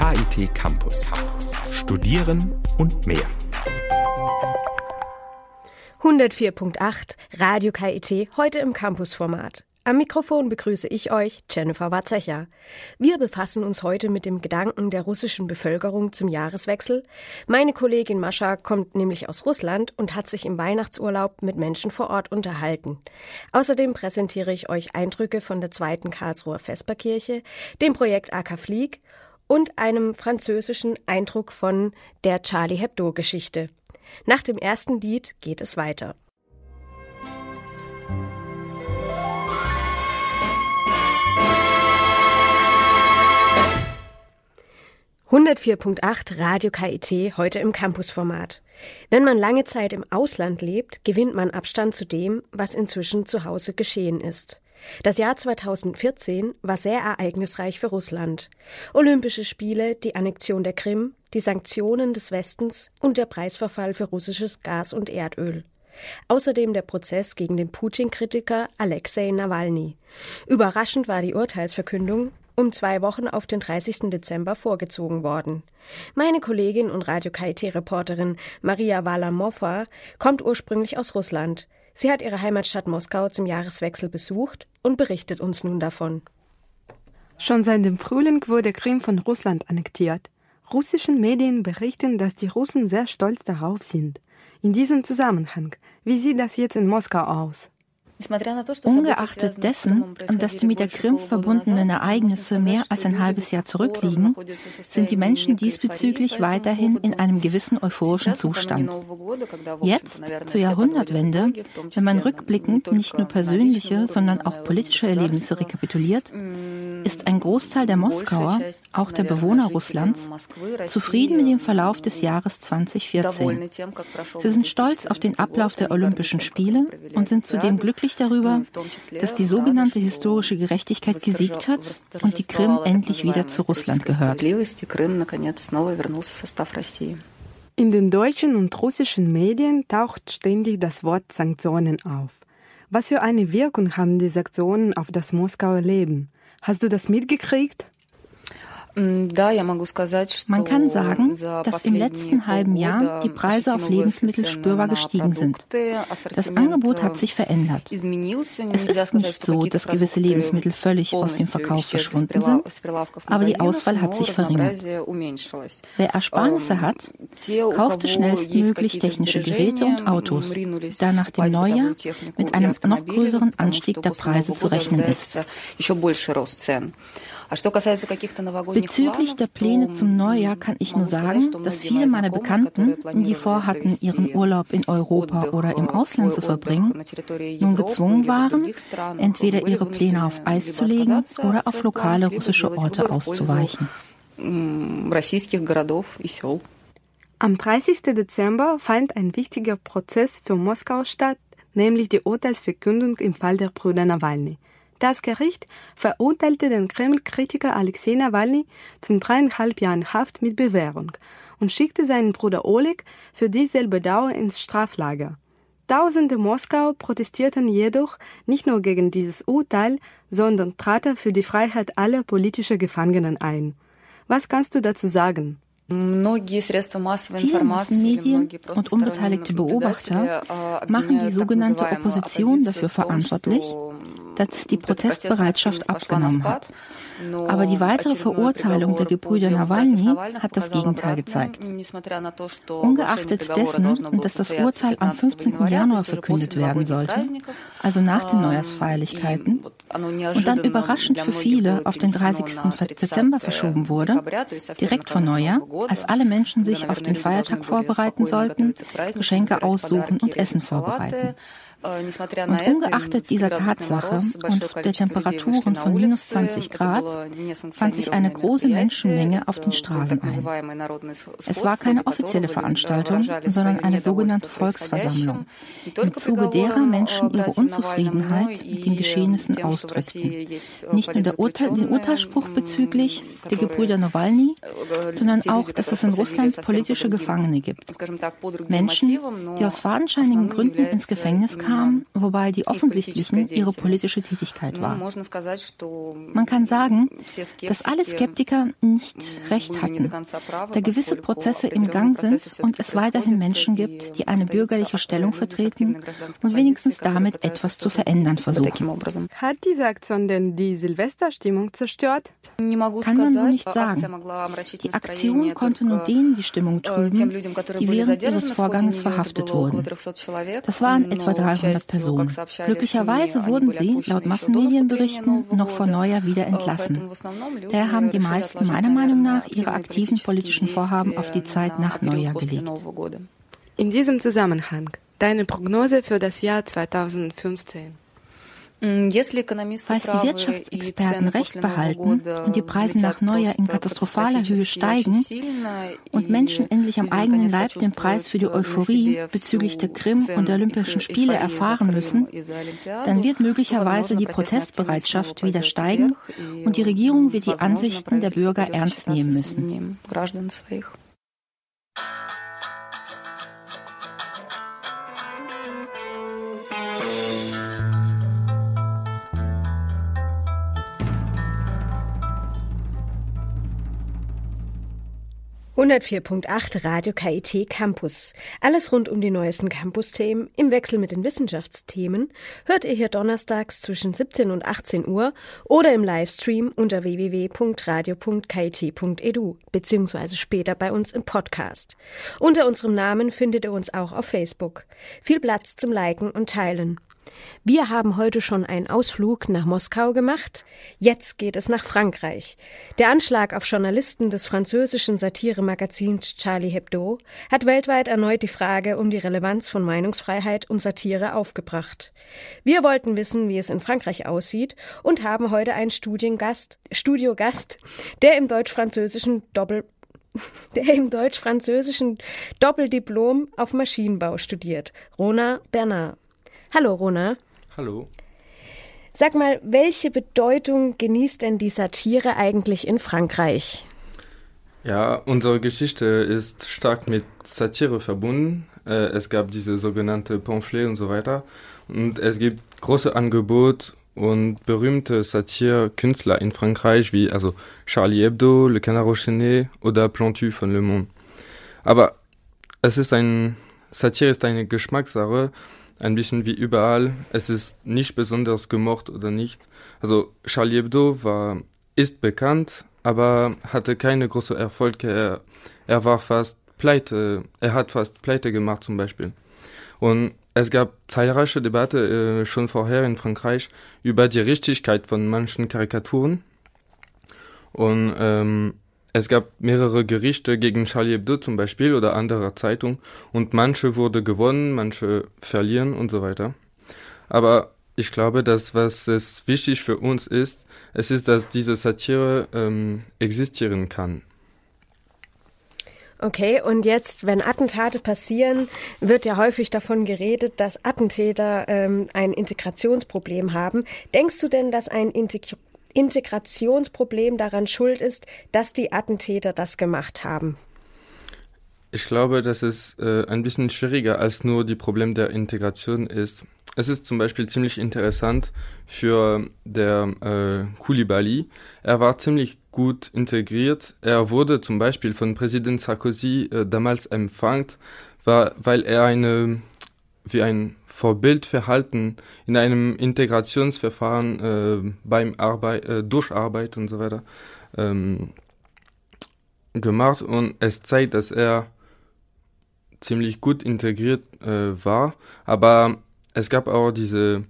KIT Campus. Studieren und mehr. 104.8 Radio KIT heute im Campusformat. Am Mikrofon begrüße ich euch, Jennifer Warzecher. Wir befassen uns heute mit dem Gedanken der russischen Bevölkerung zum Jahreswechsel. Meine Kollegin Mascha kommt nämlich aus Russland und hat sich im Weihnachtsurlaub mit Menschen vor Ort unterhalten. Außerdem präsentiere ich euch Eindrücke von der zweiten Karlsruher Vesperkirche, dem Projekt AK Flieg und einem französischen Eindruck von der Charlie Hebdo Geschichte. Nach dem ersten Lied geht es weiter. 104.8 Radio KIT heute im Campusformat. Wenn man lange Zeit im Ausland lebt, gewinnt man Abstand zu dem, was inzwischen zu Hause geschehen ist. Das Jahr 2014 war sehr ereignisreich für Russland. Olympische Spiele, die Annexion der Krim, die Sanktionen des Westens und der Preisverfall für russisches Gas und Erdöl. Außerdem der Prozess gegen den Putin-Kritiker Alexei Nawalny. Überraschend war die Urteilsverkündung, um zwei Wochen auf den 30. Dezember vorgezogen worden. Meine Kollegin und Radio KIT-Reporterin Maria Walamova kommt ursprünglich aus Russland. Sie hat ihre Heimatstadt Moskau zum Jahreswechsel besucht und berichtet uns nun davon. Schon seit dem Frühling wurde Krim von Russland annektiert. Russischen Medien berichten, dass die Russen sehr stolz darauf sind. In diesem Zusammenhang, wie sieht das jetzt in Moskau aus? Ungeachtet dessen, dass die mit der Krim verbundenen Ereignisse mehr als ein halbes Jahr zurückliegen, sind die Menschen diesbezüglich weiterhin in einem gewissen euphorischen Zustand. Jetzt, zur Jahrhundertwende, wenn man rückblickend nicht nur persönliche, sondern auch politische Erlebnisse rekapituliert, ist ein Großteil der Moskauer, auch der Bewohner Russlands, zufrieden mit dem Verlauf des Jahres 2014. Sie sind stolz auf den Ablauf der Olympischen Spiele und sind zudem glücklich glücklich darüber, dass die sogenannte historische Gerechtigkeit gesiegt hat und die Krim endlich wieder zu Russland gehört. In den deutschen und russischen Medien taucht ständig das Wort Sanktionen auf. Was für eine Wirkung haben die Sanktionen auf das Moskauer Leben? Hast du das mitgekriegt? Man kann sagen, dass im letzten halben Jahr die Preise auf Lebensmittel spürbar gestiegen sind. Das Angebot hat sich verändert. Es ist nicht so, dass gewisse Lebensmittel völlig aus dem Verkauf verschwunden sind, aber die Auswahl hat sich verringert. Wer Ersparnisse hat, kaufte schnellstmöglich technische Geräte und Autos, da nach dem Neujahr mit einem noch größeren Anstieg der Preise zu rechnen ist. Bezüglich der Pläne zum Neujahr kann ich nur sagen, dass viele meiner Bekannten, die vorhatten, ihren Urlaub in Europa oder im Ausland zu verbringen, nun gezwungen waren, entweder ihre Pläne auf Eis zu legen oder auf lokale russische Orte auszuweichen. Am 30. Dezember fand ein wichtiger Prozess für Moskau statt, nämlich die Urteilsverkündung im Fall der Brüder Nawalny. Das Gericht verurteilte den Kreml-Kritiker Alexei Nawalny zum dreieinhalb Jahren Haft mit Bewährung und schickte seinen Bruder Oleg für dieselbe Dauer ins Straflager. Tausende Moskau protestierten jedoch nicht nur gegen dieses Urteil, sondern traten für die Freiheit aller politischen Gefangenen ein. Was kannst du dazu sagen? Viele Massenmedien und unbeteiligte Beobachter machen die sogenannte Opposition dafür verantwortlich, dass die Protestbereitschaft abgenommen hat. Aber die weitere Verurteilung der Gebrüder Nawalny hat das Gegenteil gezeigt. Ungeachtet dessen, dass das Urteil am 15. Januar verkündet werden sollte, also nach den Neujahrsfeierlichkeiten, und dann überraschend für viele auf den 30. Dezember verschoben wurde, direkt vor Neujahr, als alle Menschen sich auf den Feiertag vorbereiten sollten, Geschenke aussuchen und Essen vorbereiten. Und ungeachtet dieser Tatsache und der Temperaturen von minus 20 Grad fand sich eine große Menschenmenge auf den Straßen ein. Es war keine offizielle Veranstaltung, sondern eine sogenannte Volksversammlung, im Zuge derer Menschen ihre Unzufriedenheit mit den Geschehnissen ausdrückten. Nicht nur Urteil, den Urteilsspruch bezüglich der Gebrüder Nawalny, sondern auch, dass es in Russland politische Gefangene gibt. Menschen, die aus fadenscheinigen Gründen ins Gefängnis kamen, kam, wobei die offensichtlichen ihre politische Tätigkeit war. Man kann sagen, dass alle Skeptiker nicht recht hatten, da gewisse Prozesse im Gang sind und es weiterhin Menschen gibt, die eine bürgerliche Stellung vertreten und wenigstens damit etwas zu verändern versuchen. Hat diese Aktion denn die Silvesterstimmung zerstört? Kann man so nicht sagen. Die Aktion konnte nur denen die Stimmung trüben, die während ihres Vorganges verhaftet wurden. Das waren etwa 300 Personen. Glücklicherweise wurden sie, laut Massenmedienberichten, noch vor Neujahr wieder entlassen. Daher haben die meisten meiner Meinung nach ihre aktiven politischen Vorhaben auf die Zeit nach Neujahr gelegt. In diesem Zusammenhang deine Prognose für das Jahr 2015. Falls die Wirtschaftsexperten recht behalten und die Preise nach Neujahr in katastrophaler Höhe steigen und Menschen endlich am eigenen Leib den Preis für die Euphorie bezüglich der Krim und der Olympischen Spiele erfahren müssen, dann wird möglicherweise die Protestbereitschaft wieder steigen und die Regierung wird die Ansichten der Bürger ernst nehmen müssen. 104.8 Radio KIT Campus. Alles rund um die neuesten Campus-Themen im Wechsel mit den Wissenschaftsthemen hört ihr hier donnerstags zwischen 17 und 18 Uhr oder im Livestream unter www.radio.kit.edu beziehungsweise später bei uns im Podcast. Unter unserem Namen findet ihr uns auch auf Facebook. Viel Platz zum Liken und Teilen. Wir haben heute schon einen Ausflug nach Moskau gemacht. Jetzt geht es nach Frankreich. Der Anschlag auf Journalisten des französischen Satiremagazins Charlie Hebdo hat weltweit erneut die Frage um die Relevanz von Meinungsfreiheit und Satire aufgebracht. Wir wollten wissen, wie es in Frankreich aussieht und haben heute einen Studiengast, Studiogast, der im deutsch-französischen Doppel der im deutsch-französischen Doppeldiplom auf Maschinenbau studiert, Rona Bernard. Hallo, Rona. Hallo. Sag mal, welche Bedeutung genießt denn die Satire eigentlich in Frankreich? Ja, unsere Geschichte ist stark mit Satire verbunden. Äh, es gab diese sogenannte Pamphlet und so weiter. Und es gibt große Angebot und berühmte Satire-Künstler in Frankreich, wie also Charlie Hebdo, Le Canard Enchaîné oder Plantu von Le Monde. Aber es ist ein, Satire ist eine Geschmackssache ein bisschen wie überall. Es ist nicht besonders gemocht oder nicht. Also Charlie Hebdo war, ist bekannt, aber hatte keine große Erfolg. Er, er war fast pleite, er hat fast pleite gemacht zum Beispiel. Und es gab zahlreiche Debatten äh, schon vorher in Frankreich über die Richtigkeit von manchen Karikaturen. Und ähm, es gab mehrere Gerichte gegen Charlie Hebdo zum Beispiel oder andere Zeitungen und manche wurde gewonnen, manche verlieren und so weiter. Aber ich glaube, dass was es wichtig für uns ist, es ist, dass diese Satire ähm, existieren kann. Okay, und jetzt, wenn Attentate passieren, wird ja häufig davon geredet, dass Attentäter ähm, ein Integrationsproblem haben. Denkst du denn, dass ein Integ Integrationsproblem daran schuld ist, dass die Attentäter das gemacht haben? Ich glaube, dass es äh, ein bisschen schwieriger als nur die Problem der Integration ist. Es ist zum Beispiel ziemlich interessant für der äh, Koulibaly. Er war ziemlich gut integriert. Er wurde zum Beispiel von Präsident Sarkozy äh, damals empfangen, weil er eine wie ein Vorbildverhalten in einem Integrationsverfahren äh, beim Arbeit, äh, durch Arbeit und so weiter ähm, gemacht. Und es zeigt, dass er ziemlich gut integriert äh, war, aber es gab auch diese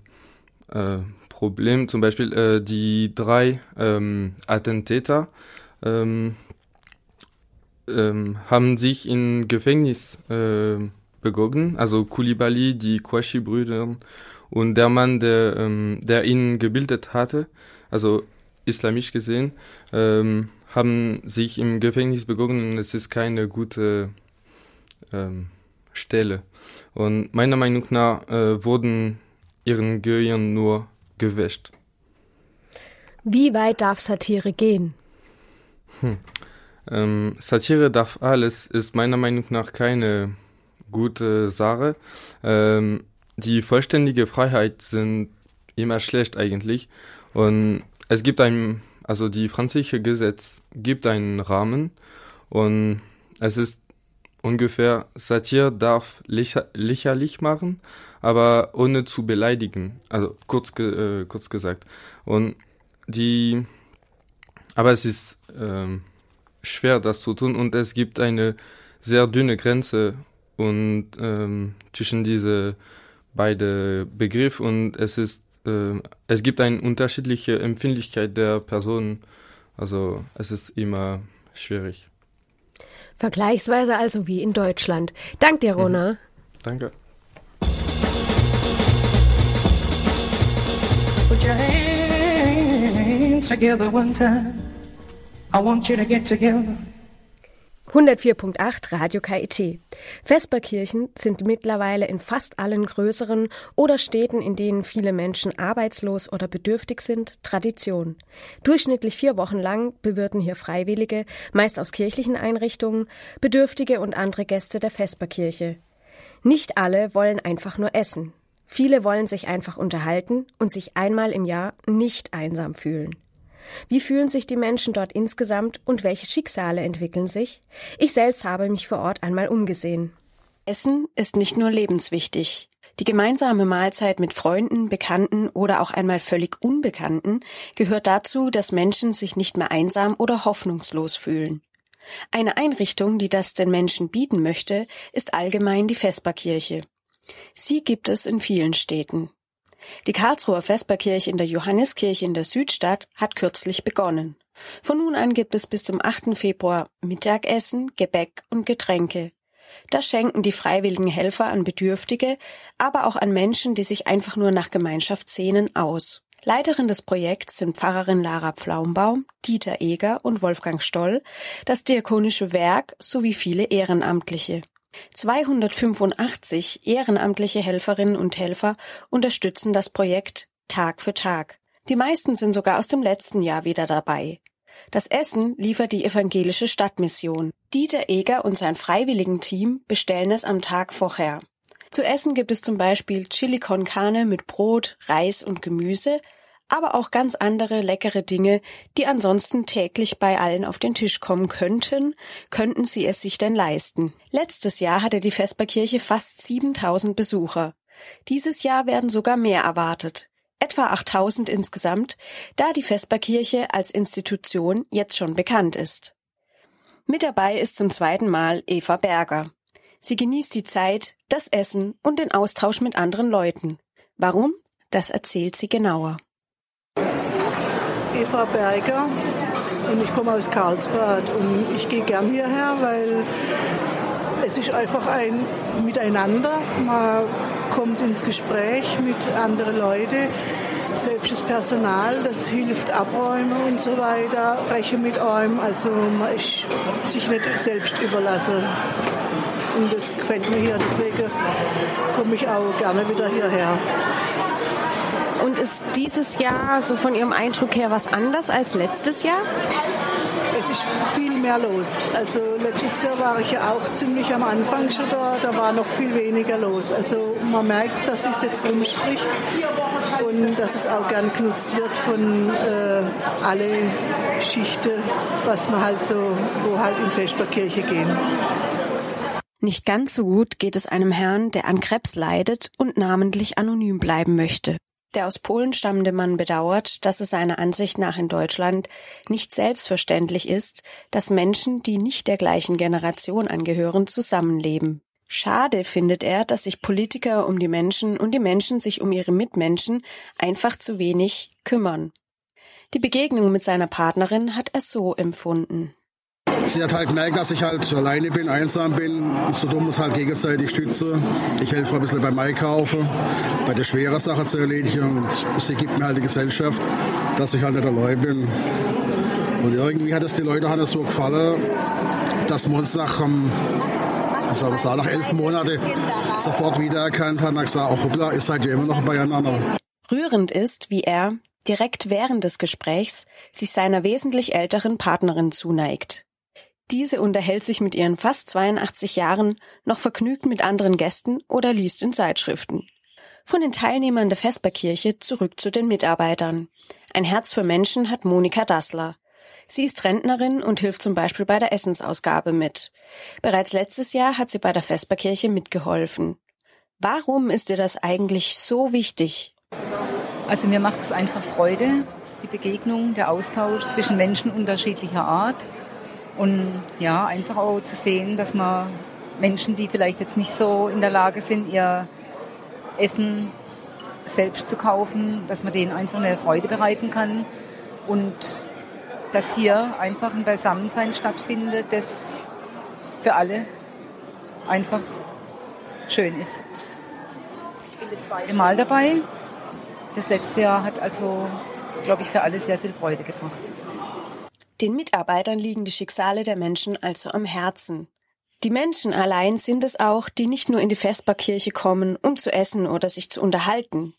äh, Probleme, zum Beispiel äh, die drei ähm, Attentäter ähm, ähm, haben sich in Gefängnis äh, begonnen, also Kulibali, die Kwashi-Brüder und der Mann, der, ähm, der ihn gebildet hatte, also islamisch gesehen, ähm, haben sich im Gefängnis begonnen und es ist keine gute ähm, Stelle. Und meiner Meinung nach äh, wurden ihren Gehirn nur gewäscht. Wie weit darf Satire gehen? Hm. Ähm, Satire darf alles, ist meiner Meinung nach keine gute Sache. Ähm, die vollständige Freiheit sind immer schlecht eigentlich. Und es gibt ein, also die französische Gesetz gibt einen Rahmen und es ist ungefähr, Satire darf lächerlich machen, aber ohne zu beleidigen. Also kurz, äh, kurz gesagt. Und die, aber es ist ähm, schwer, das zu tun und es gibt eine sehr dünne Grenze und ähm, zwischen diese beide Begriffe und es ist äh, es gibt eine unterschiedliche Empfindlichkeit der Personen. Also es ist immer schwierig. Vergleichsweise also wie in Deutschland. Dank dir, Rona. Mhm. Danke. Put your hands together one time. I want you to get together. 104.8 Radio KIT. Vesperkirchen sind mittlerweile in fast allen größeren oder Städten, in denen viele Menschen arbeitslos oder bedürftig sind, Tradition. Durchschnittlich vier Wochen lang bewirten hier Freiwillige, meist aus kirchlichen Einrichtungen, Bedürftige und andere Gäste der Vesperkirche. Nicht alle wollen einfach nur essen. Viele wollen sich einfach unterhalten und sich einmal im Jahr nicht einsam fühlen. Wie fühlen sich die Menschen dort insgesamt und welche Schicksale entwickeln sich? Ich selbst habe mich vor Ort einmal umgesehen. Essen ist nicht nur lebenswichtig. Die gemeinsame Mahlzeit mit Freunden, Bekannten oder auch einmal völlig Unbekannten gehört dazu, dass Menschen sich nicht mehr einsam oder hoffnungslos fühlen. Eine Einrichtung, die das den Menschen bieten möchte, ist allgemein die Vesperkirche. Sie gibt es in vielen Städten. Die Karlsruher Vesperkirche in der Johanniskirche in der Südstadt hat kürzlich begonnen. Von nun an gibt es bis zum 8. Februar Mittagessen, Gebäck und Getränke. Das schenken die freiwilligen Helfer an Bedürftige, aber auch an Menschen, die sich einfach nur nach Gemeinschaft sehnen, aus. Leiterin des Projekts sind Pfarrerin Lara Pflaumbaum, Dieter Eger und Wolfgang Stoll, das Diakonische Werk sowie viele Ehrenamtliche. 285 ehrenamtliche Helferinnen und Helfer unterstützen das Projekt Tag für Tag. Die meisten sind sogar aus dem letzten Jahr wieder dabei. Das Essen liefert die evangelische Stadtmission. Dieter Eger und sein Freiwilligenteam bestellen es am Tag vorher. Zu essen gibt es zum Beispiel Chili con Carne mit Brot, Reis und Gemüse, aber auch ganz andere leckere Dinge, die ansonsten täglich bei allen auf den Tisch kommen könnten, könnten sie es sich denn leisten. Letztes Jahr hatte die Vesperkirche fast 7000 Besucher. Dieses Jahr werden sogar mehr erwartet. Etwa 8000 insgesamt, da die Vesperkirche als Institution jetzt schon bekannt ist. Mit dabei ist zum zweiten Mal Eva Berger. Sie genießt die Zeit, das Essen und den Austausch mit anderen Leuten. Warum? Das erzählt sie genauer. Eva Berger und ich komme aus Karlsbad und ich gehe gern hierher, weil es ist einfach ein Miteinander. Man kommt ins Gespräch mit anderen Leuten. Selbst das Personal, das hilft abräumen und so weiter, breche mit einem. Also man ist sich nicht selbst überlassen. Und das gefällt mir hier, deswegen komme ich auch gerne wieder hierher. Und ist dieses Jahr so von Ihrem Eindruck her was anders als letztes Jahr? Es ist viel mehr los. Also letztes Jahr war ich ja auch ziemlich am Anfang schon da, da war noch viel weniger los. Also man merkt, dass sich jetzt rumspricht und dass es auch gern genutzt wird von äh, alle Schichten, was man halt so, wo halt in Vesperkirche gehen. Nicht ganz so gut geht es einem Herrn, der an Krebs leidet und namentlich anonym bleiben möchte. Der aus Polen stammende Mann bedauert, dass es seiner Ansicht nach in Deutschland nicht selbstverständlich ist, dass Menschen, die nicht der gleichen Generation angehören, zusammenleben. Schade findet er, dass sich Politiker um die Menschen und die Menschen sich um ihre Mitmenschen einfach zu wenig kümmern. Die Begegnung mit seiner Partnerin hat er so empfunden. Sie hat halt gemerkt, dass ich halt alleine bin, einsam bin. So dumm ist halt gegenseitig stütze. Ich helfe ein bisschen beim Einkaufen, bei der schweren Sache zu erledigen. Und sie gibt mir halt die Gesellschaft, dass ich halt nicht allein bin. Und irgendwie hat es die Leute es so gefallen, dass wir uns nach, um, sagen, nach elf Monaten sofort wiedererkannt haben. Und gesagt, auch hoppla, ihr seid ja immer noch beieinander. Rührend ist, wie er, direkt während des Gesprächs, sich seiner wesentlich älteren Partnerin zuneigt. Diese unterhält sich mit ihren fast 82 Jahren noch vergnügt mit anderen Gästen oder liest in Zeitschriften. Von den Teilnehmern der Vesperkirche zurück zu den Mitarbeitern. Ein Herz für Menschen hat Monika Dassler. Sie ist Rentnerin und hilft zum Beispiel bei der Essensausgabe mit. Bereits letztes Jahr hat sie bei der Vesperkirche mitgeholfen. Warum ist dir das eigentlich so wichtig? Also mir macht es einfach Freude, die Begegnung, der Austausch zwischen Menschen unterschiedlicher Art. Und ja, einfach auch zu sehen, dass man Menschen, die vielleicht jetzt nicht so in der Lage sind, ihr Essen selbst zu kaufen, dass man denen einfach eine Freude bereiten kann und dass hier einfach ein Beisammensein stattfindet, das für alle einfach schön ist. Ich bin das zweite Mal dabei. Das letzte Jahr hat also, glaube ich, für alle sehr viel Freude gebracht. Den Mitarbeitern liegen die Schicksale der Menschen also am Herzen. Die Menschen allein sind es auch, die nicht nur in die Vesperkirche kommen, um zu essen oder sich zu unterhalten.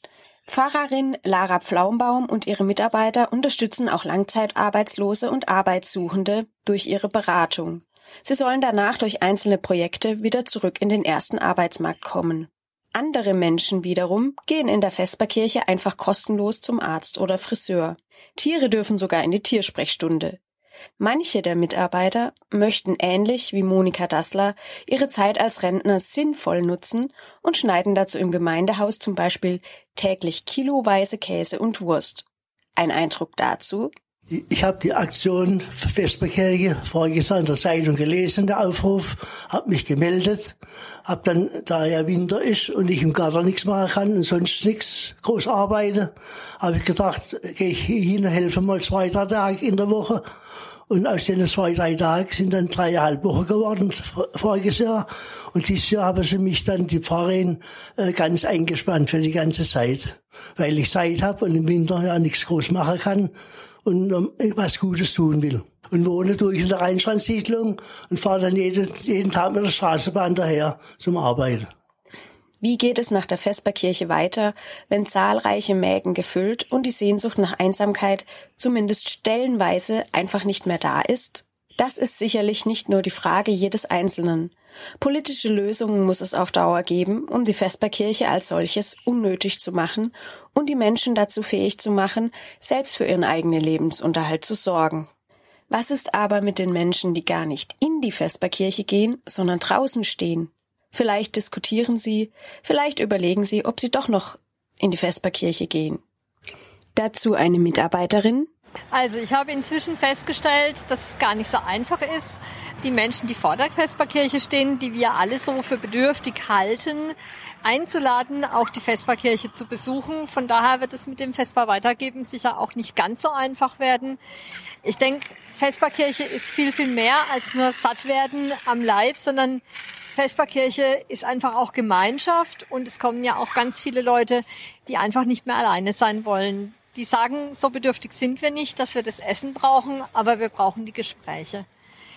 Pfarrerin Lara Pflaumbaum und ihre Mitarbeiter unterstützen auch Langzeitarbeitslose und Arbeitssuchende durch ihre Beratung. Sie sollen danach durch einzelne Projekte wieder zurück in den ersten Arbeitsmarkt kommen. Andere Menschen wiederum gehen in der Vesperkirche einfach kostenlos zum Arzt oder Friseur. Tiere dürfen sogar in die Tiersprechstunde. Manche der Mitarbeiter möchten ähnlich wie Monika Dassler ihre Zeit als Rentner sinnvoll nutzen und schneiden dazu im Gemeindehaus zum Beispiel täglich kiloweise Käse und Wurst. Ein Eindruck dazu? Ich habe die Aktion Vesperkirche voriges Jahr in der Zeitung gelesen, der Aufruf, habe mich gemeldet, habe dann, da ja Winter ist und ich im Garten nichts machen kann und sonst nichts groß arbeite, habe ich gedacht, gehe ich hin, helfe mal zwei, drei Tage in der Woche. Und aus den zwei, drei Tagen sind dann dreieinhalb Wochen geworden, voriges Jahr. Und dieses Jahr haben sie mich dann, die Pfarrerin, äh, ganz eingespannt für die ganze Zeit. Weil ich Zeit habe und im Winter ja nichts groß machen kann und um, was Gutes tun will. Und wohne durch in der Rheinstrandsiedlung und fahre dann jeden, jeden Tag mit der Straßenbahn daher zum Arbeiten. Wie geht es nach der Vesperkirche weiter, wenn zahlreiche Mägen gefüllt und die Sehnsucht nach Einsamkeit zumindest stellenweise einfach nicht mehr da ist? Das ist sicherlich nicht nur die Frage jedes Einzelnen. Politische Lösungen muss es auf Dauer geben, um die Vesperkirche als solches unnötig zu machen und die Menschen dazu fähig zu machen, selbst für ihren eigenen Lebensunterhalt zu sorgen. Was ist aber mit den Menschen, die gar nicht in die Vesperkirche gehen, sondern draußen stehen? Vielleicht diskutieren sie, vielleicht überlegen sie, ob sie doch noch in die Vesperkirche gehen. Dazu eine Mitarbeiterin, also ich habe inzwischen festgestellt, dass es gar nicht so einfach ist, die Menschen, die vor der Vesperkirche stehen, die wir alle so für bedürftig halten, einzuladen, auch die Vesperkirche zu besuchen. Von daher wird es mit dem Vesper weitergeben sicher auch nicht ganz so einfach werden. Ich denke, Vesperkirche ist viel, viel mehr als nur satt werden am Leib, sondern Vesperkirche ist einfach auch Gemeinschaft und es kommen ja auch ganz viele Leute, die einfach nicht mehr alleine sein wollen die sagen, so bedürftig sind wir nicht, dass wir das Essen brauchen, aber wir brauchen die Gespräche.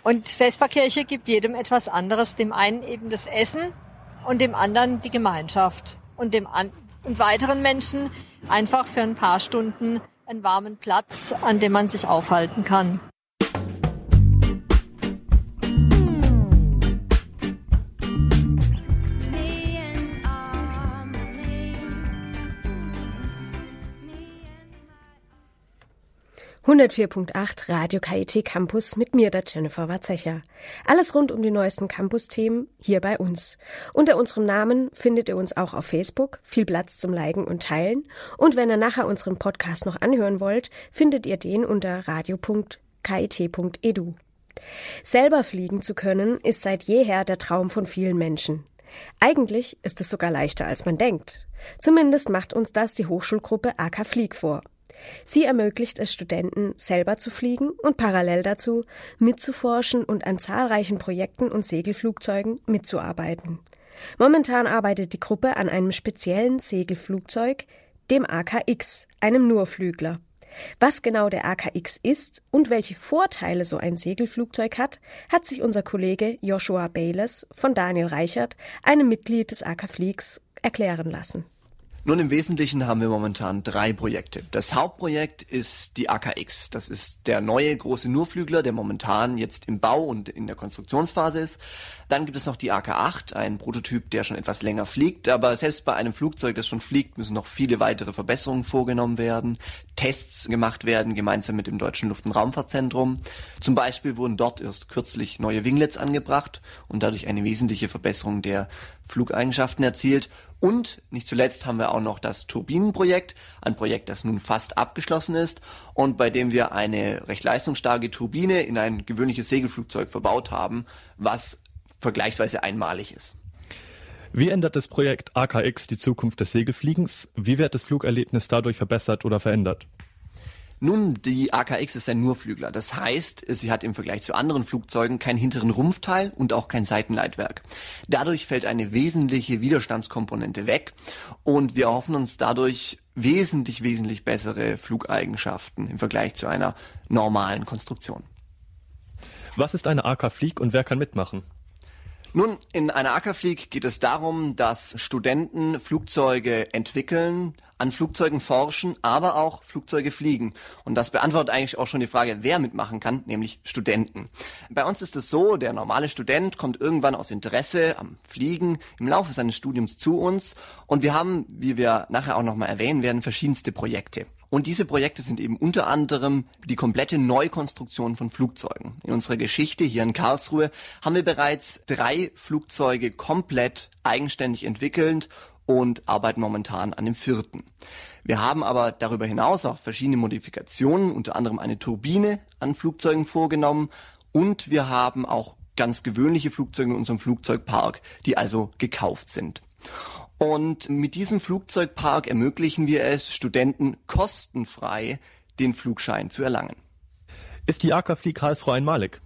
Und Vesperkirche gibt jedem etwas anderes, dem einen eben das Essen und dem anderen die Gemeinschaft und dem an und weiteren Menschen einfach für ein paar Stunden einen warmen Platz, an dem man sich aufhalten kann. 104.8 Radio KIT Campus mit mir, der Jennifer Watzecher. Alles rund um die neuesten Campus-Themen hier bei uns. Unter unserem Namen findet ihr uns auch auf Facebook, viel Platz zum Liken und Teilen. Und wenn ihr nachher unseren Podcast noch anhören wollt, findet ihr den unter radio.kit.edu. Selber fliegen zu können, ist seit jeher der Traum von vielen Menschen. Eigentlich ist es sogar leichter, als man denkt. Zumindest macht uns das die Hochschulgruppe AK Flieg vor. Sie ermöglicht es Studenten, selber zu fliegen und parallel dazu mitzuforschen und an zahlreichen Projekten und Segelflugzeugen mitzuarbeiten. Momentan arbeitet die Gruppe an einem speziellen Segelflugzeug, dem AKX, einem Nurflügler. Was genau der AKX ist und welche Vorteile so ein Segelflugzeug hat, hat sich unser Kollege Joshua Bayless von Daniel Reichert, einem Mitglied des AK Fleaks, erklären lassen. Nun, im Wesentlichen haben wir momentan drei Projekte. Das Hauptprojekt ist die AKX. Das ist der neue große Nurflügler, der momentan jetzt im Bau und in der Konstruktionsphase ist. Dann gibt es noch die AK-8, ein Prototyp, der schon etwas länger fliegt. Aber selbst bei einem Flugzeug, das schon fliegt, müssen noch viele weitere Verbesserungen vorgenommen werden, Tests gemacht werden, gemeinsam mit dem Deutschen Luft- und Raumfahrtzentrum. Zum Beispiel wurden dort erst kürzlich neue Winglets angebracht und dadurch eine wesentliche Verbesserung der Flugeigenschaften erzielt. Und nicht zuletzt haben wir auch noch das Turbinenprojekt, ein Projekt, das nun fast abgeschlossen ist und bei dem wir eine recht leistungsstarke Turbine in ein gewöhnliches Segelflugzeug verbaut haben, was vergleichsweise einmalig ist. Wie ändert das Projekt AKX die Zukunft des Segelfliegens? Wie wird das Flugerlebnis dadurch verbessert oder verändert? Nun, die AKX ist ein Nurflügler. Das heißt, sie hat im Vergleich zu anderen Flugzeugen keinen hinteren Rumpfteil und auch kein Seitenleitwerk. Dadurch fällt eine wesentliche Widerstandskomponente weg und wir erhoffen uns dadurch wesentlich, wesentlich bessere Flugeigenschaften im Vergleich zu einer normalen Konstruktion. Was ist eine AK Flieg und wer kann mitmachen? Nun, in einer Ackerflieg geht es darum, dass Studenten Flugzeuge entwickeln, an Flugzeugen forschen, aber auch Flugzeuge fliegen. Und das beantwortet eigentlich auch schon die Frage, wer mitmachen kann, nämlich Studenten. Bei uns ist es so, der normale Student kommt irgendwann aus Interesse am Fliegen im Laufe seines Studiums zu uns und wir haben, wie wir nachher auch nochmal erwähnen werden, verschiedenste Projekte. Und diese Projekte sind eben unter anderem die komplette Neukonstruktion von Flugzeugen. In unserer Geschichte hier in Karlsruhe haben wir bereits drei Flugzeuge komplett eigenständig entwickelt und arbeiten momentan an dem vierten. Wir haben aber darüber hinaus auch verschiedene Modifikationen, unter anderem eine Turbine an Flugzeugen vorgenommen und wir haben auch ganz gewöhnliche Flugzeuge in unserem Flugzeugpark, die also gekauft sind. Und mit diesem Flugzeugpark ermöglichen wir es, Studenten kostenfrei den Flugschein zu erlangen. Ist die AK Flieg Karlsruhe einmalig?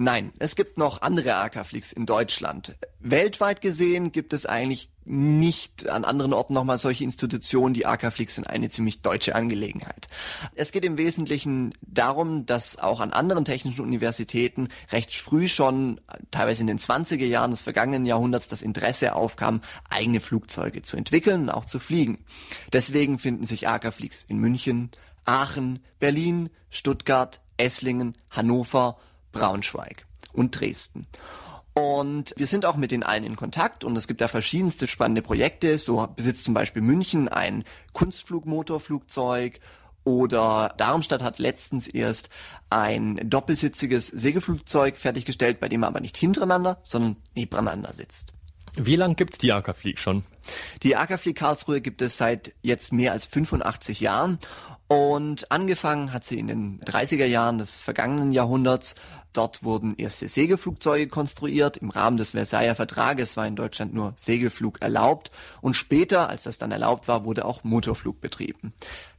Nein, es gibt noch andere AK-Fligs in Deutschland. Weltweit gesehen gibt es eigentlich nicht an anderen Orten nochmal solche Institutionen. Die AK-Fligs sind eine ziemlich deutsche Angelegenheit. Es geht im Wesentlichen darum, dass auch an anderen technischen Universitäten recht früh schon, teilweise in den 20er Jahren des vergangenen Jahrhunderts, das Interesse aufkam, eigene Flugzeuge zu entwickeln und auch zu fliegen. Deswegen finden sich AK-Fligs in München, Aachen, Berlin, Stuttgart, Esslingen, Hannover, Braunschweig und Dresden. Und wir sind auch mit den allen in Kontakt und es gibt da verschiedenste spannende Projekte. So besitzt zum Beispiel München ein Kunstflugmotorflugzeug oder Darmstadt hat letztens erst ein doppelsitziges Segelflugzeug fertiggestellt, bei dem man aber nicht hintereinander, sondern nebeneinander sitzt. Wie lang gibt's die AK-Flieg schon? Die AK-Flieg Karlsruhe gibt es seit jetzt mehr als 85 Jahren und angefangen hat sie in den 30er Jahren des vergangenen Jahrhunderts. Dort wurden erste Segelflugzeuge konstruiert. Im Rahmen des Versailler Vertrages war in Deutschland nur Segelflug erlaubt. Und später, als das dann erlaubt war, wurde auch Motorflug betrieben.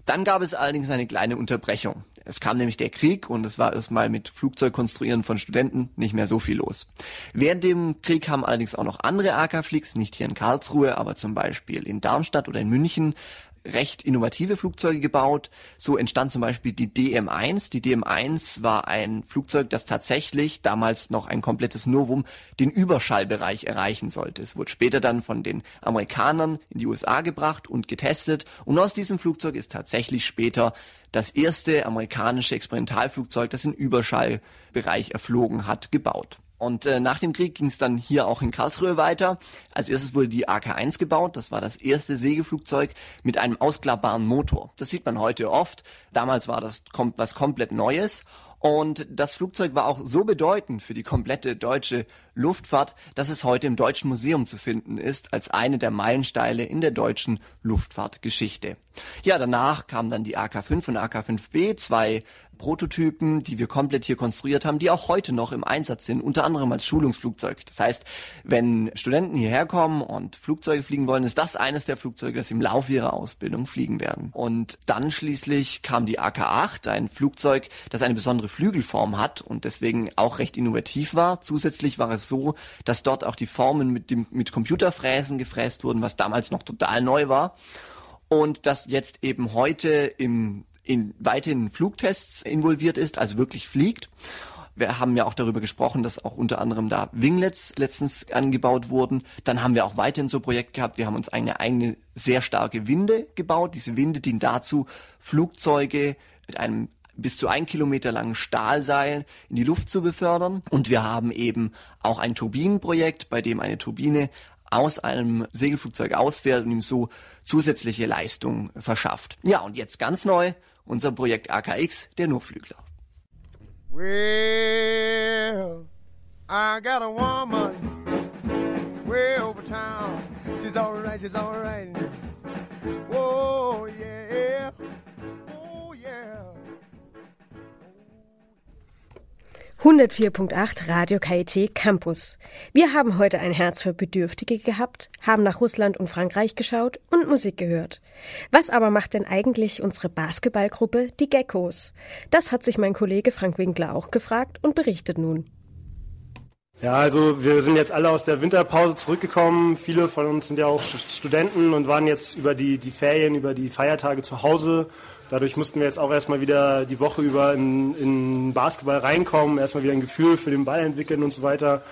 Dann gab es allerdings eine kleine Unterbrechung. Es kam nämlich der Krieg und es war erstmal mit Flugzeugkonstruieren von Studenten nicht mehr so viel los. Während dem Krieg haben allerdings auch noch andere AK-Fligs, nicht hier in Karlsruhe, aber zum Beispiel in Darmstadt oder in München, recht innovative Flugzeuge gebaut. So entstand zum Beispiel die DM-1. Die DM-1 war ein Flugzeug, das tatsächlich damals noch ein komplettes Novum den Überschallbereich erreichen sollte. Es wurde später dann von den Amerikanern in die USA gebracht und getestet. Und aus diesem Flugzeug ist tatsächlich später das erste amerikanische Experimentalflugzeug, das den Überschallbereich erflogen hat, gebaut. Und äh, nach dem Krieg ging es dann hier auch in Karlsruhe weiter. Als erstes wurde die AK-1 gebaut. Das war das erste Segelflugzeug mit einem ausklappbaren Motor. Das sieht man heute oft. Damals war das kom was komplett Neues. Und das Flugzeug war auch so bedeutend für die komplette deutsche Luftfahrt, dass es heute im Deutschen Museum zu finden ist, als eine der Meilensteine in der deutschen Luftfahrtgeschichte. Ja, danach kamen dann die AK-5 und AK-5B, zwei Prototypen, die wir komplett hier konstruiert haben, die auch heute noch im Einsatz sind, unter anderem als Schulungsflugzeug. Das heißt, wenn Studenten hierher kommen und Flugzeuge fliegen wollen, ist das eines der Flugzeuge, das im Laufe ihrer Ausbildung fliegen werden. Und dann schließlich kam die AK-8, ein Flugzeug, das eine besondere Flügelform hat und deswegen auch recht innovativ war. Zusätzlich war es so, dass dort auch die Formen mit dem, mit Computerfräsen gefräst wurden, was damals noch total neu war und das jetzt eben heute im in weiteren Flugtests involviert ist, also wirklich fliegt. Wir haben ja auch darüber gesprochen, dass auch unter anderem da Winglets letztens angebaut wurden. Dann haben wir auch weiterhin so ein Projekt gehabt. Wir haben uns eine eigene sehr starke Winde gebaut. Diese Winde dient dazu, Flugzeuge mit einem bis zu ein Kilometer langen Stahlseil in die Luft zu befördern. Und wir haben eben auch ein Turbinenprojekt, bei dem eine Turbine aus einem Segelflugzeug ausfährt und ihm so zusätzliche Leistung verschafft. Ja, und jetzt ganz neu unser Projekt AKX, der Nurflügler. Well, I got a woman way over town. She's alright, she's alright. Oh yeah, 104.8 Radio KIT Campus. Wir haben heute ein Herz für Bedürftige gehabt, haben nach Russland und Frankreich geschaut und Musik gehört. Was aber macht denn eigentlich unsere Basketballgruppe, die Geckos? Das hat sich mein Kollege Frank Winkler auch gefragt und berichtet nun. Ja, also wir sind jetzt alle aus der Winterpause zurückgekommen. Viele von uns sind ja auch Studenten und waren jetzt über die, die Ferien, über die Feiertage zu Hause Dadurch mussten wir jetzt auch erstmal wieder die Woche über in, in Basketball reinkommen, erstmal wieder ein Gefühl für den Ball entwickeln und so weiter.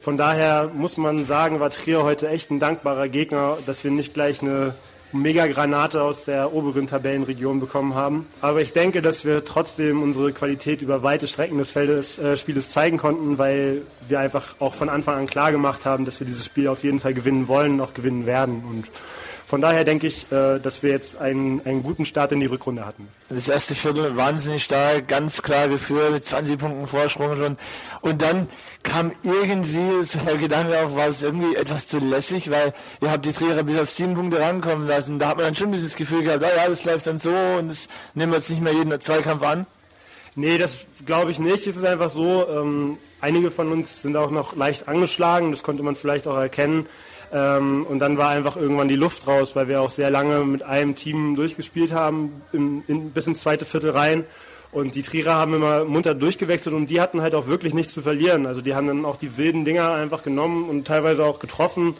Von daher muss man sagen, war Trier heute echt ein dankbarer Gegner, dass wir nicht gleich eine Mega-Granate aus der oberen Tabellenregion bekommen haben. Aber ich denke, dass wir trotzdem unsere Qualität über weite Strecken des Feldes, äh, Spieles zeigen konnten, weil wir einfach auch von Anfang an klar gemacht haben, dass wir dieses Spiel auf jeden Fall gewinnen wollen und auch gewinnen werden. Und von daher denke ich, äh, dass wir jetzt einen, einen guten Start in die Rückrunde hatten. Das erste Viertel wahnsinnig stark, ganz klar geführt mit 20 Punkten Vorsprung schon. Und dann kam irgendwie der Gedanke auf, war es irgendwie etwas zu lässig, weil ihr habt die Trierer bis auf sieben Punkte rankommen lassen. Da hat man dann schon ein bisschen das Gefühl gehabt, ah ja, das läuft dann so und das nehmen wir jetzt nicht mehr jeden Zweikampf an. Nee, das glaube ich nicht. Es ist einfach so, ähm, einige von uns sind auch noch leicht angeschlagen, das konnte man vielleicht auch erkennen. Ähm, und dann war einfach irgendwann die Luft raus, weil wir auch sehr lange mit einem Team durchgespielt haben, in, in, bis ins zweite Viertel rein. Und die Trierer haben immer munter durchgewechselt und die hatten halt auch wirklich nichts zu verlieren. Also die haben dann auch die wilden Dinger einfach genommen und teilweise auch getroffen.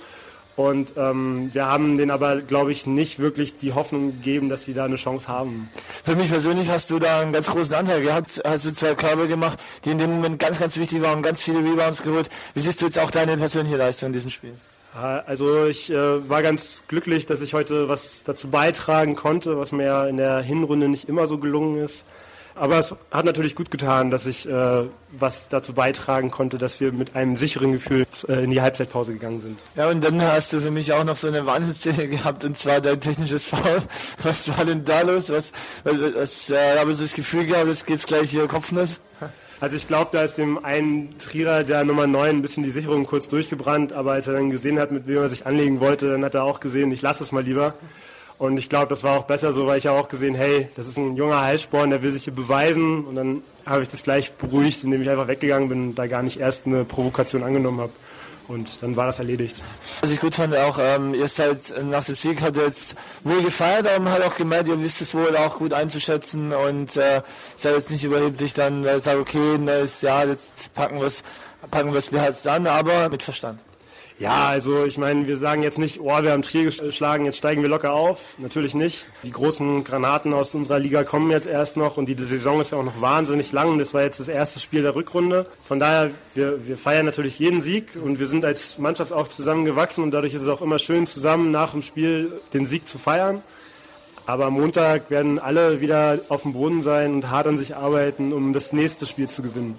Und ähm, wir haben denen aber, glaube ich, nicht wirklich die Hoffnung gegeben, dass sie da eine Chance haben. Für mich persönlich hast du da einen ganz großen Anteil gehabt. Hast du zwei Körbe gemacht, die in dem Moment ganz, ganz wichtig waren, ganz viele Rebounds geholt. Wie siehst du jetzt auch deine persönliche Leistung in diesem Spiel? Also ich äh, war ganz glücklich, dass ich heute was dazu beitragen konnte, was mir ja in der Hinrunde nicht immer so gelungen ist. Aber es hat natürlich gut getan, dass ich äh, was dazu beitragen konnte, dass wir mit einem sicheren Gefühl äh, in die Halbzeitpause gegangen sind. Ja, und dann hast du für mich auch noch so eine Wahnsinnsszene gehabt, und zwar dein technisches Foul. Was war denn da los? Was, was, was äh, habe so das Gefühl gehabt, jetzt geht's gleich hier Kopfnuss? Also ich glaube, da ist dem einen Trierer der Nummer 9 ein bisschen die Sicherung kurz durchgebrannt, aber als er dann gesehen hat, mit wem er sich anlegen wollte, dann hat er auch gesehen, ich lasse es mal lieber. Und ich glaube, das war auch besser so, weil ich ja auch gesehen, hey, das ist ein junger Heilsporn, der will sich hier beweisen. Und dann habe ich das gleich beruhigt, indem ich einfach weggegangen bin und da gar nicht erst eine Provokation angenommen habe. Und dann war das erledigt. Was ich gut fand auch, ähm, ihr seid nach dem Sieg habt ihr jetzt wohl gefeiert, aber man hat auch gemerkt, ihr wisst es wohl auch gut einzuschätzen und äh, seid jetzt nicht überheblich dann äh, sagt, okay, na, ja, jetzt packen wir es packen wir es beherzt an, aber mit Verstand. Ja, also ich meine, wir sagen jetzt nicht, oh, wir haben Trier geschlagen, jetzt steigen wir locker auf. Natürlich nicht. Die großen Granaten aus unserer Liga kommen jetzt erst noch und die Saison ist ja auch noch wahnsinnig lang. Das war jetzt das erste Spiel der Rückrunde. Von daher, wir, wir feiern natürlich jeden Sieg und wir sind als Mannschaft auch zusammengewachsen und dadurch ist es auch immer schön, zusammen nach dem Spiel den Sieg zu feiern. Aber am Montag werden alle wieder auf dem Boden sein und hart an sich arbeiten, um das nächste Spiel zu gewinnen.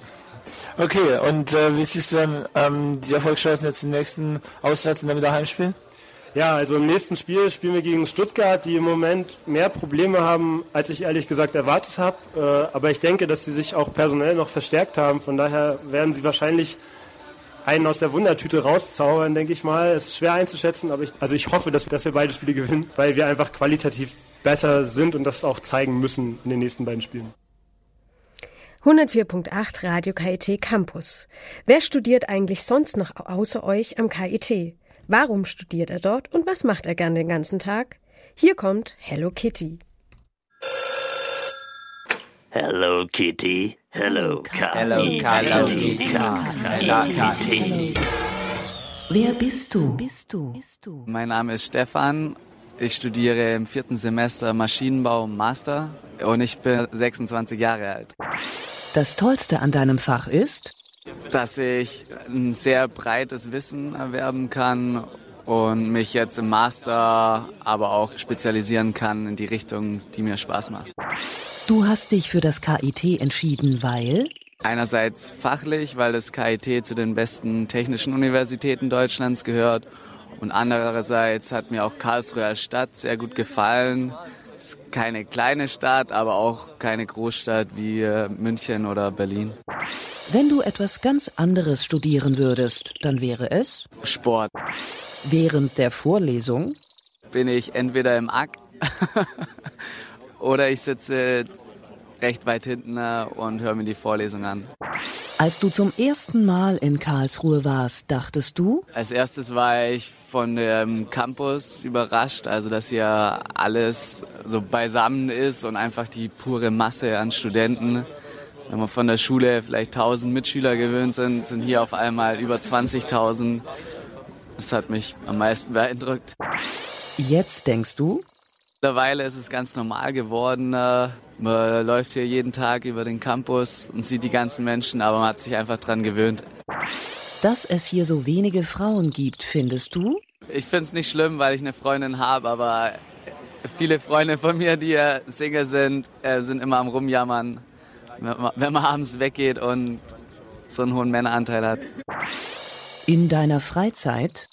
Okay, und äh, wie siehst du dann ähm, die Erfolgschancen jetzt im nächsten Auswärts und dann wieder Heimspiel? Ja, also im nächsten Spiel spielen wir gegen Stuttgart, die im Moment mehr Probleme haben, als ich ehrlich gesagt erwartet habe. Äh, aber ich denke, dass sie sich auch personell noch verstärkt haben. Von daher werden sie wahrscheinlich einen aus der Wundertüte rauszaubern, denke ich mal. Es ist schwer einzuschätzen, aber ich, also ich hoffe, dass, dass wir beide Spiele gewinnen, weil wir einfach qualitativ besser sind und das auch zeigen müssen in den nächsten beiden Spielen. 104.8 Radio KIT Campus. Wer studiert eigentlich sonst noch außer euch am KIT? Warum studiert er dort und was macht er gern den ganzen Tag? Hier kommt Hello Kitty. Hello Kitty, Hello Kitty, Hello Kitty. Wer bist du? Bist du? Mein Name ist Stefan. Ich studiere im vierten Semester Maschinenbau Master und ich bin 26 Jahre alt. Das Tollste an deinem Fach ist? Dass ich ein sehr breites Wissen erwerben kann und mich jetzt im Master aber auch spezialisieren kann in die Richtung, die mir Spaß macht. Du hast dich für das KIT entschieden, weil? Einerseits fachlich, weil das KIT zu den besten technischen Universitäten Deutschlands gehört und andererseits hat mir auch Karlsruhe als Stadt sehr gut gefallen. Es ist keine kleine Stadt, aber auch keine Großstadt wie äh, München oder Berlin. Wenn du etwas ganz anderes studieren würdest, dann wäre es? Sport. Während der Vorlesung? Bin ich entweder im Ack oder ich sitze recht weit hinten äh, und höre mir die Vorlesung an. Als du zum ersten Mal in Karlsruhe warst, dachtest du? Als erstes war ich von dem Campus überrascht, also dass hier alles so beisammen ist und einfach die pure Masse an Studenten. Wenn wir von der Schule vielleicht 1000 Mitschüler gewöhnt sind, sind hier auf einmal über 20.000. Das hat mich am meisten beeindruckt. Jetzt denkst du? Mittlerweile ist es ganz normal geworden. Man läuft hier jeden Tag über den Campus und sieht die ganzen Menschen, aber man hat sich einfach dran gewöhnt. Dass es hier so wenige Frauen gibt, findest du? Ich finde es nicht schlimm, weil ich eine Freundin habe, aber viele Freunde von mir, die ja Single sind, äh, sind immer am Rumjammern, wenn man abends weggeht und so einen hohen Männeranteil hat. In deiner Freizeit?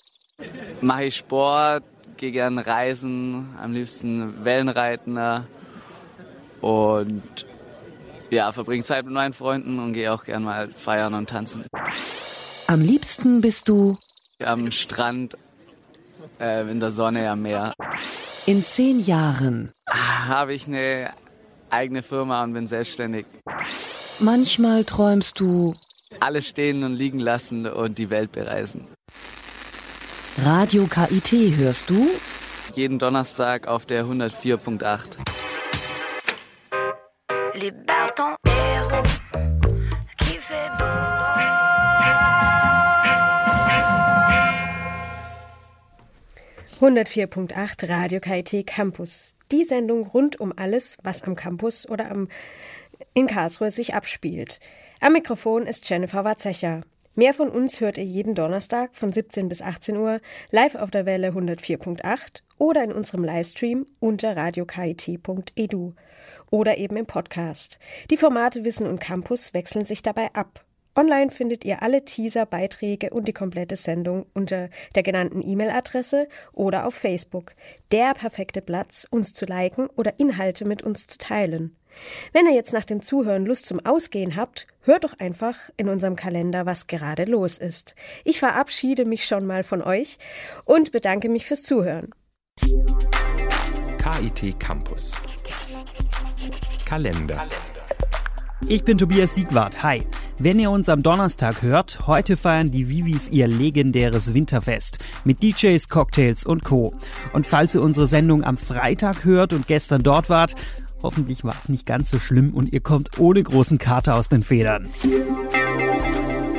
Mache ich Sport, gehe gern reisen, am liebsten Wellenreiten und ja, verbringe Zeit mit meinen Freunden und gehe auch gern mal feiern und tanzen. Am liebsten bist du am Strand, äh, in der Sonne am Meer. In zehn Jahren habe ich eine eigene Firma und bin selbstständig. Manchmal träumst du alles stehen und liegen lassen und die Welt bereisen. Radio KIT hörst du? Jeden Donnerstag auf der 104.8. Libère ton héros qui fait 104.8 Radio KIT Campus. Die Sendung rund um alles, was am Campus oder am, in Karlsruhe sich abspielt. Am Mikrofon ist Jennifer Watzecher. Mehr von uns hört ihr jeden Donnerstag von 17 bis 18 Uhr live auf der Welle 104.8 oder in unserem Livestream unter radiokit.edu oder eben im Podcast. Die Formate Wissen und Campus wechseln sich dabei ab. Online findet ihr alle Teaser, Beiträge und die komplette Sendung unter der genannten E-Mail-Adresse oder auf Facebook. Der perfekte Platz, uns zu liken oder Inhalte mit uns zu teilen. Wenn ihr jetzt nach dem Zuhören Lust zum Ausgehen habt, hört doch einfach in unserem Kalender, was gerade los ist. Ich verabschiede mich schon mal von euch und bedanke mich fürs Zuhören. KIT Campus Kalender. Ich bin Tobias Siegwart. Hi. Wenn ihr uns am Donnerstag hört, heute feiern die Vivis ihr legendäres Winterfest mit DJs, Cocktails und Co. Und falls ihr unsere Sendung am Freitag hört und gestern dort wart, hoffentlich war es nicht ganz so schlimm und ihr kommt ohne großen Kater aus den Federn.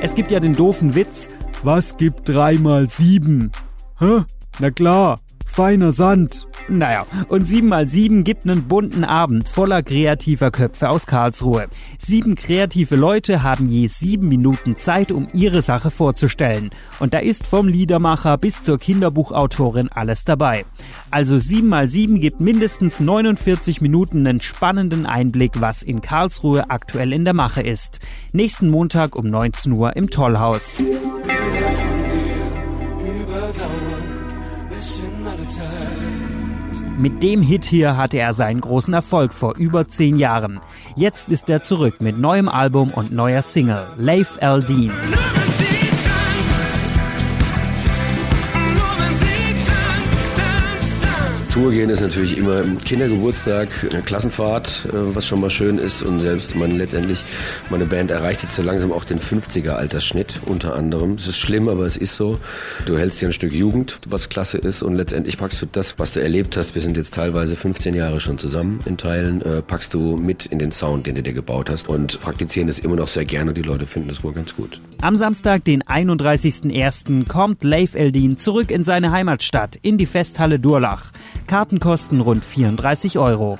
Es gibt ja den doofen Witz, was gibt 3 mal 7? Hä? Na klar, feiner Sand. Naja, und 7 mal 7 gibt einen bunten Abend voller kreativer Köpfe aus Karlsruhe. Sieben kreative Leute haben je sieben Minuten Zeit, um ihre Sache vorzustellen. Und da ist vom Liedermacher bis zur Kinderbuchautorin alles dabei. Also 7 mal 7 gibt mindestens 49 Minuten einen spannenden Einblick, was in Karlsruhe aktuell in der Mache ist. Nächsten Montag um 19 Uhr im Tollhaus. Mit dem Hit hier hatte er seinen großen Erfolg vor über zehn Jahren. Jetzt ist er zurück mit neuem Album und neuer Single, Leif Aldin. Tour gehen ist natürlich immer Kindergeburtstag, Klassenfahrt, äh, was schon mal schön ist und selbst man letztendlich, meine Band erreicht jetzt so langsam auch den 50er Altersschnitt unter anderem. Es ist schlimm, aber es ist so. Du hältst dir ein Stück Jugend, was klasse ist und letztendlich packst du das, was du erlebt hast. Wir sind jetzt teilweise 15 Jahre schon zusammen in Teilen, äh, packst du mit in den Sound, den du dir gebaut hast und praktizieren das immer noch sehr gerne die Leute finden das wohl ganz gut. Am Samstag, den 31.01. kommt Leif Eldin zurück in seine Heimatstadt, in die Festhalle Durlach. Karten kosten rund 34 Euro.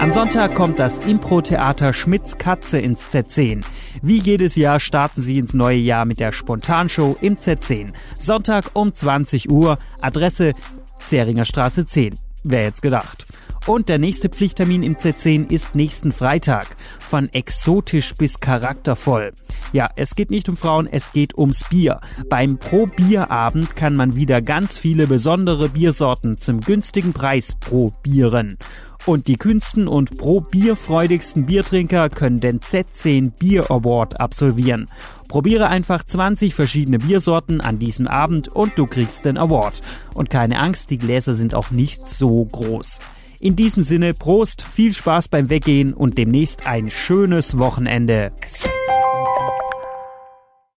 Am Sonntag kommt das Impro-Theater Schmitz Katze ins Z10. Wie jedes Jahr starten sie ins neue Jahr mit der Spontanshow im Z10. Sonntag um 20 Uhr, Adresse Zähringer Straße 10. Wer jetzt gedacht? Und der nächste Pflichttermin im Z10 ist nächsten Freitag. Von exotisch bis charaktervoll. Ja, es geht nicht um Frauen, es geht ums Bier. Beim Pro-Bier-Abend kann man wieder ganz viele besondere Biersorten zum günstigen Preis probieren. Und die kühnsten und pro bierfreudigsten Biertrinker können den Z10 Bier Award absolvieren. Probiere einfach 20 verschiedene Biersorten an diesem Abend und du kriegst den Award. Und keine Angst, die Gläser sind auch nicht so groß. In diesem Sinne, Prost, viel Spaß beim Weggehen und demnächst ein schönes Wochenende.